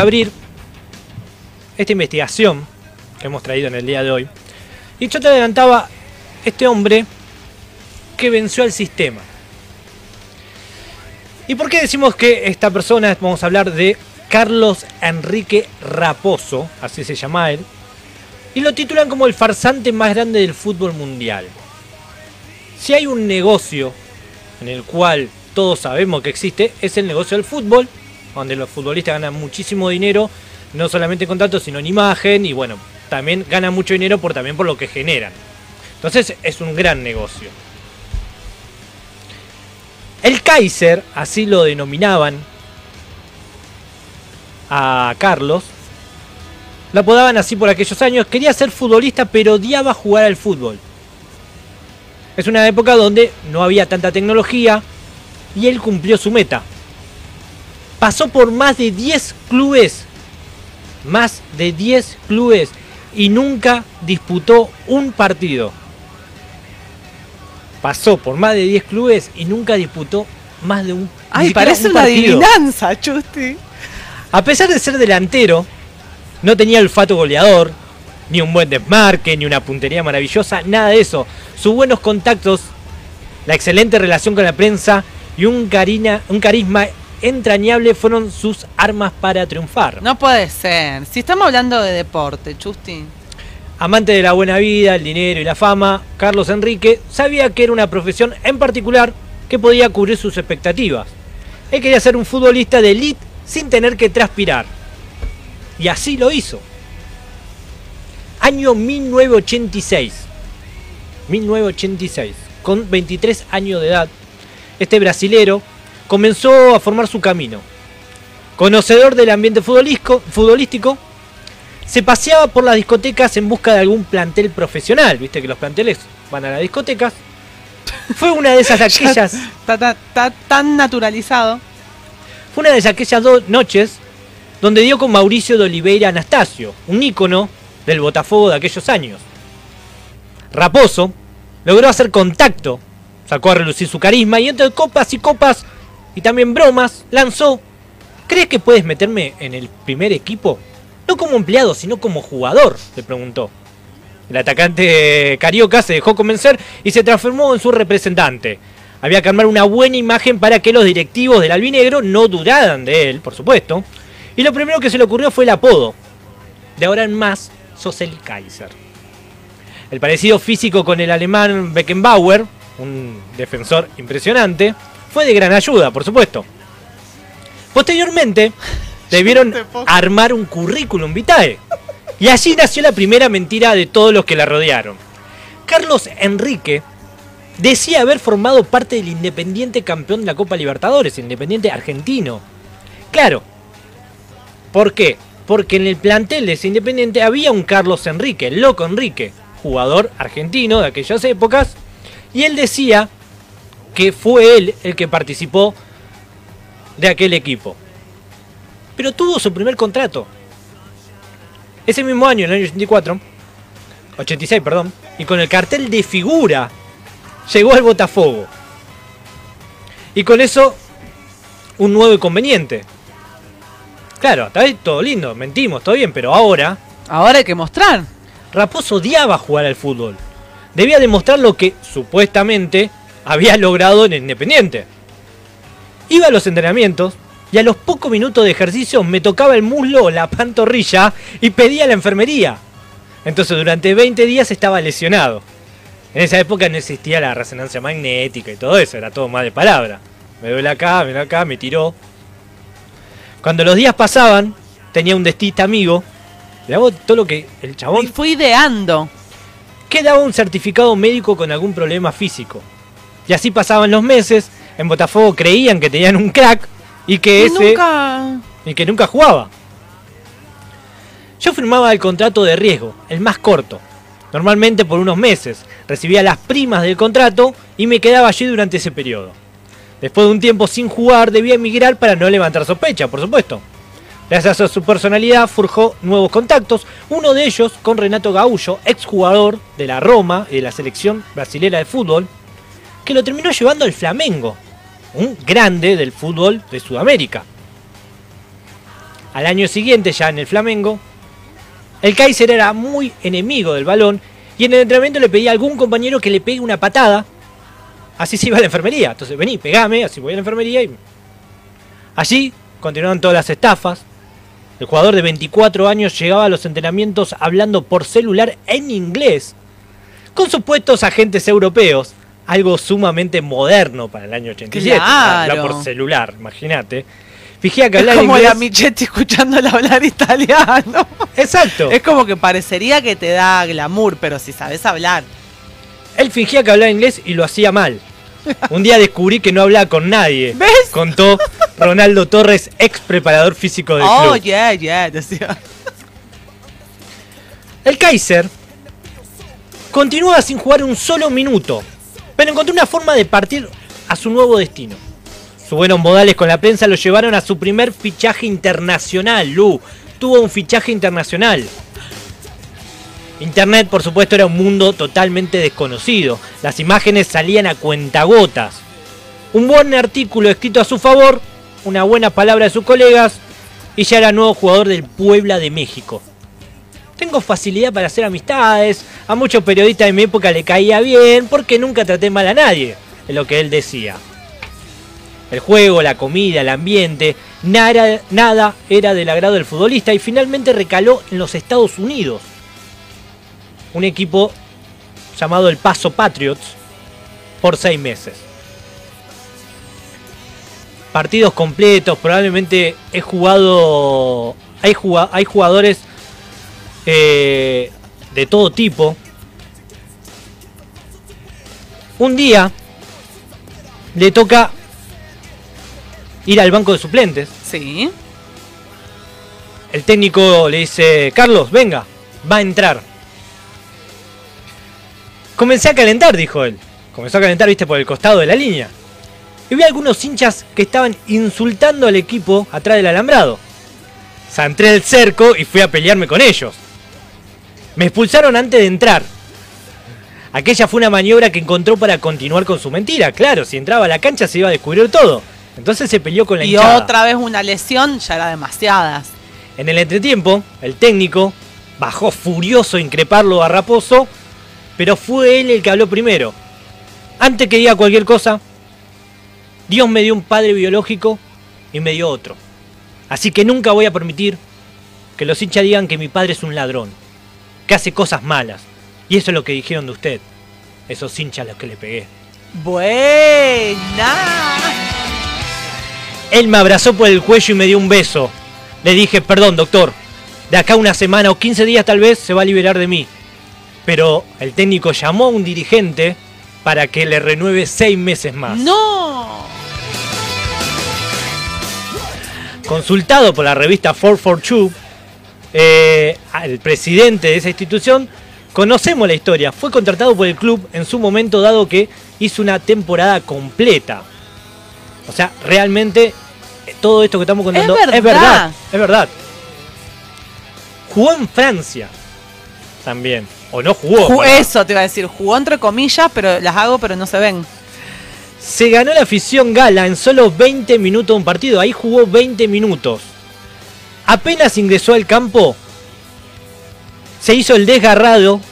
abrir esta investigación que hemos traído en el día de hoy. Y yo te adelantaba este hombre que venció al sistema. ¿Y por qué decimos que esta persona, vamos a hablar de Carlos Enrique Raposo, así se llama él, y lo titulan como el farsante más grande del fútbol mundial. Si hay un negocio en el cual todos sabemos que existe, es el negocio del fútbol, donde los futbolistas ganan muchísimo dinero, no solamente en contratos, sino en imagen, y bueno, también ganan mucho dinero por, también por lo que generan. Entonces es un gran negocio. El Kaiser, así lo denominaban a Carlos, lo apodaban así por aquellos años, quería ser futbolista pero odiaba jugar al fútbol. Es una época donde no había tanta tecnología y él cumplió su meta. Pasó por más de 10 clubes, más de 10 clubes y nunca disputó un partido. Pasó por más de 10 clubes y nunca disputó más de un Ay, parece un una partido. adivinanza, Chusti. A pesar de ser delantero, no tenía olfato goleador, ni un buen desmarque, ni una puntería maravillosa, nada de eso. Sus buenos contactos, la excelente relación con la prensa y un, carina- un carisma entrañable fueron sus armas para triunfar. No puede ser. Si estamos hablando de deporte, Chusti. Amante de la buena vida, el dinero y la fama, Carlos Enrique sabía que era una profesión en particular que podía cubrir sus expectativas. Él quería ser un futbolista de elite sin tener que transpirar. Y así lo hizo. Año 1986. 1986. Con 23 años de edad, este brasilero comenzó a formar su camino. Conocedor del ambiente futbolístico, se paseaba por las discotecas en busca de algún plantel profesional. Viste que los planteles van a las discotecas. Fue una de esas aquellas, Está, ta- está tan naturalizado. fue una de aquellas dos noches donde dio con Mauricio de Oliveira Anastasio, un ícono del Botafogo de aquellos años. Raposo logró hacer contacto, sacó a relucir su carisma y entre copas y copas y también bromas lanzó ¿Crees que puedes meterme en el primer equipo? No como empleado, sino como jugador, le preguntó. El atacante carioca se dejó convencer y se transformó en su representante. Había que armar una buena imagen para que los directivos del albinegro no dudaran de él, por supuesto. Y lo primero que se le ocurrió fue el apodo. De ahora en más, sos el Kaiser. El parecido físico con el alemán Beckenbauer, un defensor impresionante, fue de gran ayuda, por supuesto. Posteriormente, debieron armar un currículum vitae. Y allí nació la primera mentira de todos los que la rodearon. Carlos Enrique decía haber formado parte del Independiente campeón de la Copa Libertadores, el Independiente argentino. Claro. ¿Por qué? Porque en el plantel de ese Independiente había un Carlos Enrique, el loco Enrique, jugador argentino de aquellas épocas, y él decía que fue él el que participó de aquel equipo. Pero tuvo su primer contrato. Ese mismo año, en el año 84, 86, perdón, y con el cartel de figura, llegó al Botafogo. Y con eso, un nuevo inconveniente. Claro, está ahí todo lindo, mentimos, todo bien, pero ahora, Ahora hay que mostrar. Raposo odiaba jugar al fútbol. Debía demostrar lo que, supuestamente, había logrado en el Independiente. Iba a los entrenamientos y a los pocos minutos de ejercicio me tocaba el muslo o la pantorrilla y pedía a la enfermería. Entonces durante 20 días estaba lesionado. En esa época no existía la resonancia magnética y todo eso, era todo más de palabra. Me duele acá, me duele acá, me tiró. Cuando los días pasaban, tenía un destista amigo. Le hago todo lo que el Y chabón fue ideando. que daba un certificado médico con algún problema físico. Y así pasaban los meses, en Botafogo creían que tenían un crack y que Y ese nunca. y que nunca jugaba. Yo firmaba el contrato de riesgo, el más corto, normalmente por unos meses. Recibía las primas del contrato y me quedaba allí durante ese periodo. Después de un tiempo sin jugar, debía emigrar para no levantar sospecha, por supuesto. Gracias a su personalidad forjó nuevos contactos, uno de ellos con Renato Gaullo, exjugador de la Roma y de la selección brasilera de fútbol, que lo terminó llevando al Flamengo, un grande del fútbol de Sudamérica. Al año siguiente, ya en el Flamengo, el Kaiser era muy enemigo del balón y en el entrenamiento le pedía a algún compañero que le pegue una patada. Así se iba a la enfermería. Entonces, vení, pegame, así voy a la enfermería. Allí continuaron todas las estafas. El jugador de 24 años llegaba a los entrenamientos hablando por celular en inglés con supuestos agentes europeos. Algo sumamente moderno para el año 87. Claro. Hablar por celular, imagínate. Fijía que Es hablaba como inglés. la Michetti escuchándola hablar italiano. Exacto. Es como que parecería que te da glamour, pero si sabes hablar. Él fingía que hablaba inglés y lo hacía mal. Un día descubrí que no hablaba con nadie. ¿Ves? Contó Ronaldo Torres, ex preparador físico del Oh, club. yeah, yeah, decía. El Kaiser continuaba sin jugar un solo minuto, pero encontró una forma de partir a su nuevo destino. Sus buenos modales con la prensa lo llevaron a su primer fichaje internacional, Lu. Tuvo un fichaje internacional. Internet, por supuesto, era un mundo totalmente desconocido. Las imágenes salían a cuentagotas. Un buen artículo escrito a su favor, una buena palabra de sus colegas, y ya era nuevo jugador del Puebla de México. Tengo facilidad para hacer amistades, a muchos periodistas de mi época le caía bien porque nunca traté mal a nadie, es lo que él decía. El juego, la comida, el ambiente, nada, nada era del agrado del futbolista y finalmente recaló en los Estados Unidos. Un equipo llamado el Paso Patriots por seis meses. Partidos completos, probablemente he jugado. Hay, juga- hay jugadores eh, de todo tipo. Un día le toca ir al banco de suplentes. Sí. El técnico le dice, Carlos, venga, va a entrar. Comencé a calentar, dijo él. Comenzó a calentar, viste, por el costado de la línea. Y vi algunos hinchas que estaban insultando al equipo atrás del alambrado. Santré el cerco y fui a pelearme con ellos. Me expulsaron antes de entrar. Aquella fue una maniobra que encontró para continuar con su mentira. Claro, si entraba a la cancha se iba a descubrir todo. Entonces se peleó con la Y hinchada. otra vez una lesión, ya era demasiadas. En el entretiempo, el técnico bajó furioso a increparlo a Raposo, pero fue él el que habló primero. Antes que diga cualquier cosa, Dios me dio un padre biológico y me dio otro. Así que nunca voy a permitir que los hinchas digan que mi padre es un ladrón, que hace cosas malas. Y eso es lo que dijeron de usted, esos hinchas a los que le pegué. Buena. Él me abrazó por el cuello y me dio un beso. Le dije, perdón, doctor. De acá una semana o 15 días tal vez se va a liberar de mí. Pero el técnico llamó a un dirigente para que le renueve seis meses más. No. Consultado por la revista 442, eh, el presidente de esa institución, conocemos la historia. Fue contratado por el club en su momento dado que hizo una temporada completa. O sea, realmente eh, todo esto que estamos contando verdad. es verdad. Es verdad. Jugó en Francia también. O no jugó. Eso te iba a decir, jugó entre comillas, pero las hago, pero no se ven. Se ganó la afición gala en solo 20 minutos de un partido. Ahí jugó 20 minutos. Apenas ingresó al campo, se hizo el desgarrado,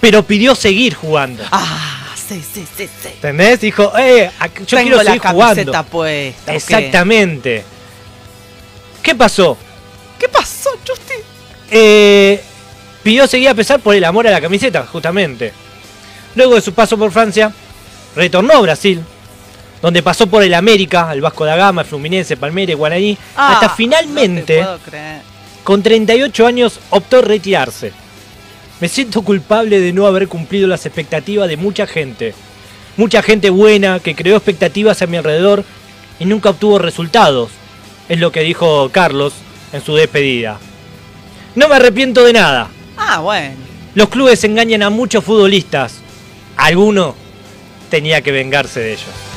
pero pidió seguir jugando. Ah, sí, sí, sí, sí. ¿Entendés? Dijo, eh, yo Tengo quiero la seguir camiseta jugando. puesta. Exactamente. ¿Qué pasó? ¿Qué pasó, Justi? Eh, pidió seguir a pesar por el amor a la camiseta, justamente. Luego de su paso por Francia, retornó a Brasil, donde pasó por el América, el Vasco da Gama, el Fluminense, Palmeiras, Guaraní, Ah, hasta finalmente, con 38 años, optó retirarse. Me siento culpable de no haber cumplido las expectativas de mucha gente. Mucha gente buena que creó expectativas a mi alrededor y nunca obtuvo resultados. Es lo que dijo Carlos en su despedida. No me arrepiento de nada. Ah, bueno. Los clubes engañan a muchos futbolistas. Alguno tenía que vengarse de ellos.